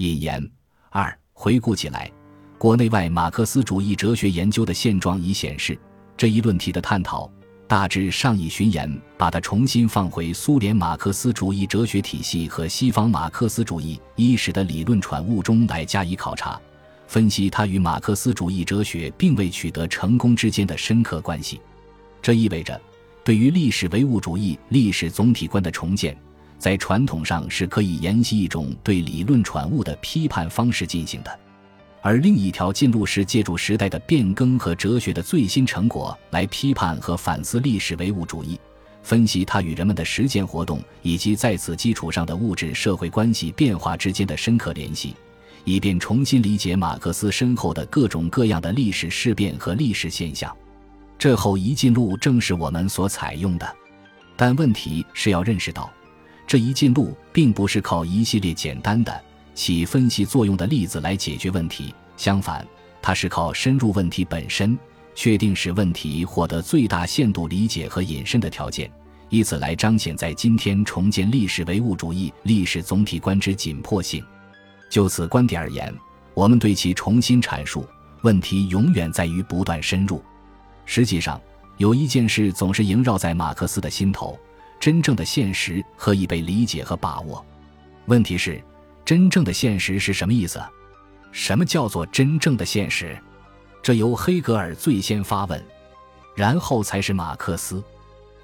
引言二：回顾起来，国内外马克思主义哲学研究的现状已显示，这一论题的探讨大致上以巡演把它重新放回苏联马克思主义哲学体系和西方马克思主义伊始的理论产物中来加以考察。分析它与马克思主义哲学并未取得成功之间的深刻关系，这意味着，对于历史唯物主义历史总体观的重建，在传统上是可以沿袭一种对理论产物的批判方式进行的；而另一条进路是借助时代的变更和哲学的最新成果来批判和反思历史唯物主义，分析它与人们的实践活动以及在此基础上的物质社会关系变化之间的深刻联系。以便重新理解马克思身后的各种各样的历史事变和历史现象，这后一进路正是我们所采用的。但问题是要认识到，这一进路并不是靠一系列简单的起分析作用的例子来解决问题，相反，它是靠深入问题本身，确定使问题获得最大限度理解和引申的条件，以此来彰显在今天重建历史唯物主义历史总体观之紧迫性。就此观点而言，我们对其重新阐述问题，永远在于不断深入。实际上，有一件事总是萦绕在马克思的心头：真正的现实何以被理解和把握？问题是，真正的现实是什么意思？什么叫做真正的现实？这由黑格尔最先发问，然后才是马克思。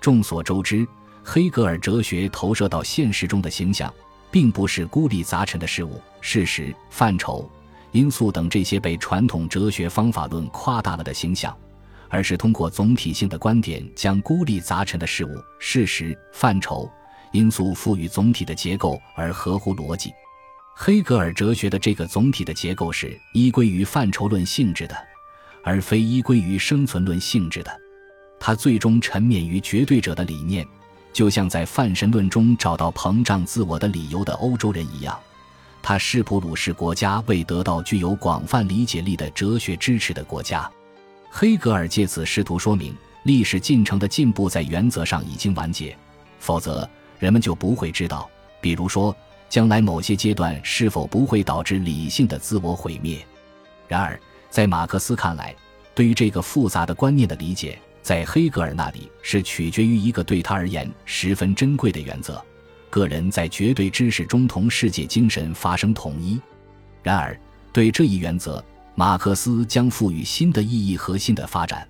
众所周知，黑格尔哲学投射到现实中的形象。并不是孤立杂陈的事物、事实、范畴、因素等这些被传统哲学方法论夸大了的形象，而是通过总体性的观点，将孤立杂陈的事物、事实、范畴、因素赋予总体的结构而合乎逻辑。黑格尔哲学的这个总体的结构是依归于范畴论性质的，而非依归于生存论性质的。他最终沉湎于绝对者的理念。就像在泛神论中找到膨胀自我的理由的欧洲人一样，他是普鲁士国家未得到具有广泛理解力的哲学支持的国家。黑格尔借此试图说明，历史进程的进步在原则上已经完结，否则人们就不会知道，比如说将来某些阶段是否不会导致理性的自我毁灭。然而，在马克思看来，对于这个复杂的观念的理解。在黑格尔那里是取决于一个对他而言十分珍贵的原则：个人在绝对知识中同世界精神发生统一。然而，对这一原则，马克思将赋予新的意义和新的发展。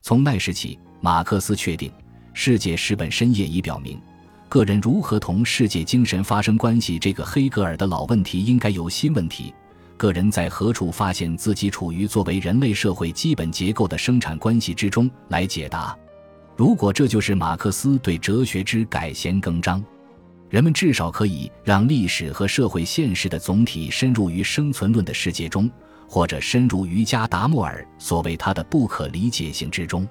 从那时起，马克思确定，世界史本身也已表明，个人如何同世界精神发生关系这个黑格尔的老问题应该由新问题。个人在何处发现自己处于作为人类社会基本结构的生产关系之中来解答？如果这就是马克思对哲学之改弦更张，人们至少可以让历史和社会现实的总体深入于生存论的世界中，或者深入于加达默尔所谓他的不可理解性之中。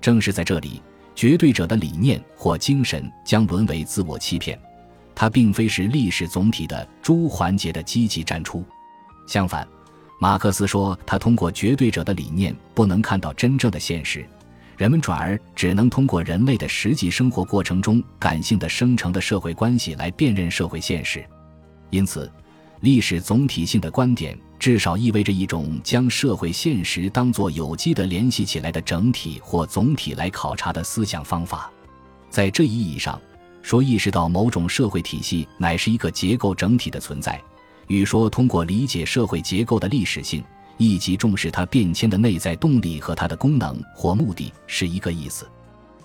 正是在这里，绝对者的理念或精神将沦为自我欺骗，它并非是历史总体的诸环节的积极战出。相反，马克思说，他通过绝对者的理念不能看到真正的现实，人们转而只能通过人类的实际生活过程中感性的生成的社会关系来辨认社会现实。因此，历史总体性的观点至少意味着一种将社会现实当作有机的联系起来的整体或总体来考察的思想方法。在这一意义上说，意识到某种社会体系乃是一个结构整体的存在。与说通过理解社会结构的历史性，以及重视它变迁的内在动力和它的功能或目的是一个意思。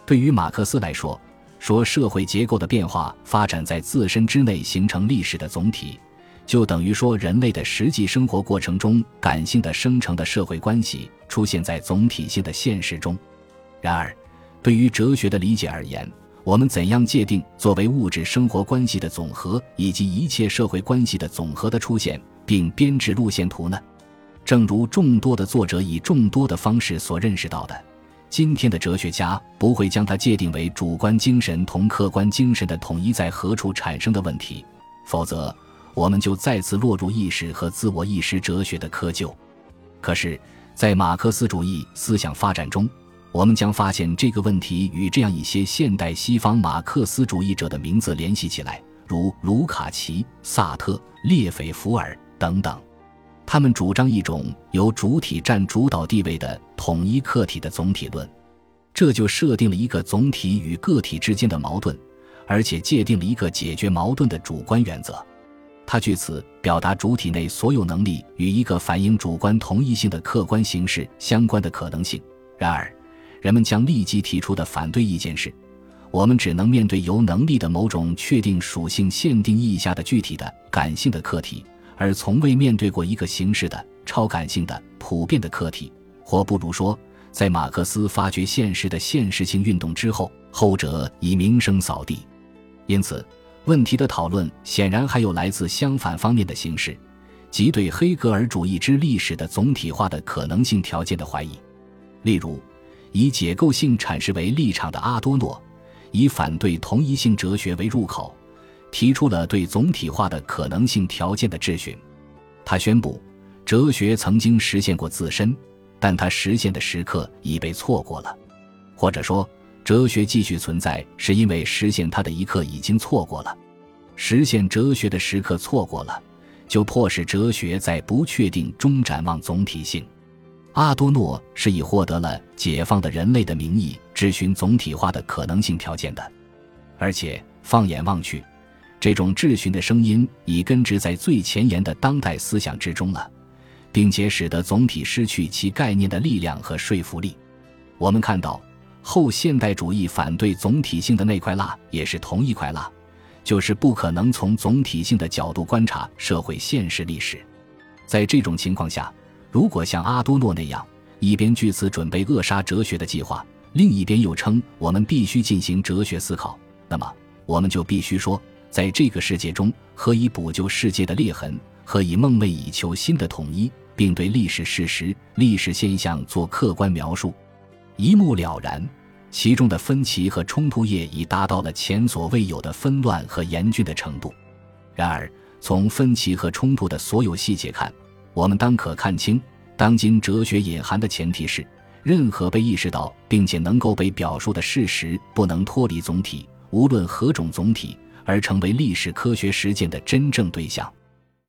对于马克思来说，说社会结构的变化发展在自身之内形成历史的总体，就等于说人类的实际生活过程中感性的生成的社会关系出现在总体性的现实中。然而，对于哲学的理解而言，我们怎样界定作为物质生活关系的总和，以及一切社会关系的总和的出现，并编制路线图呢？正如众多的作者以众多的方式所认识到的，今天的哲学家不会将它界定为主观精神同客观精神的统一在何处产生的问题，否则我们就再次落入意识和自我意识哲学的窠臼。可是，在马克思主义思想发展中，我们将发现这个问题与这样一些现代西方马克思主义者的名字联系起来，如卢卡奇、萨特、列斐福尔、等等。他们主张一种由主体占主导地位的统一客体的总体论，这就设定了一个总体与个体之间的矛盾，而且界定了一个解决矛盾的主观原则。他据此表达主体内所有能力与一个反映主观同一性的客观形式相关的可能性。然而，人们将立即提出的反对意见是：我们只能面对由能力的某种确定属性限定意义下的具体的感性的客体。而从未面对过一个形式的超感性的普遍的客体，或不如说，在马克思发掘现实的现实性运动之后，后者已名声扫地。因此，问题的讨论显然还有来自相反方面的形式，即对黑格尔主义之历史的总体化的可能性条件的怀疑。例如，以解构性阐释为立场的阿多诺，以反对同一性哲学为入口。提出了对总体化的可能性条件的质询。他宣布，哲学曾经实现过自身，但它实现的时刻已被错过了，或者说，哲学继续存在是因为实现它的一刻已经错过了。实现哲学的时刻错过了，就迫使哲学在不确定中展望总体性。阿多诺是以获得了解放的人类的名义质询总体化的可能性条件的，而且放眼望去。这种质询的声音已根植在最前沿的当代思想之中了，并且使得总体失去其概念的力量和说服力。我们看到，后现代主义反对总体性的那块蜡也是同一块蜡，就是不可能从总体性的角度观察社会现实历史。在这种情况下，如果像阿多诺那样，一边据此准备扼杀哲学的计划，另一边又称我们必须进行哲学思考，那么我们就必须说。在这个世界中，何以补救世界的裂痕？何以梦寐以求新的统一，并对历史事实、历史现象做客观描述？一目了然，其中的分歧和冲突业已达到了前所未有的纷乱和严峻的程度。然而，从分歧和冲突的所有细节看，我们当可看清，当今哲学隐含的前提是：任何被意识到并且能够被表述的事实，不能脱离总体，无论何种总体。而成为历史科学实践的真正对象。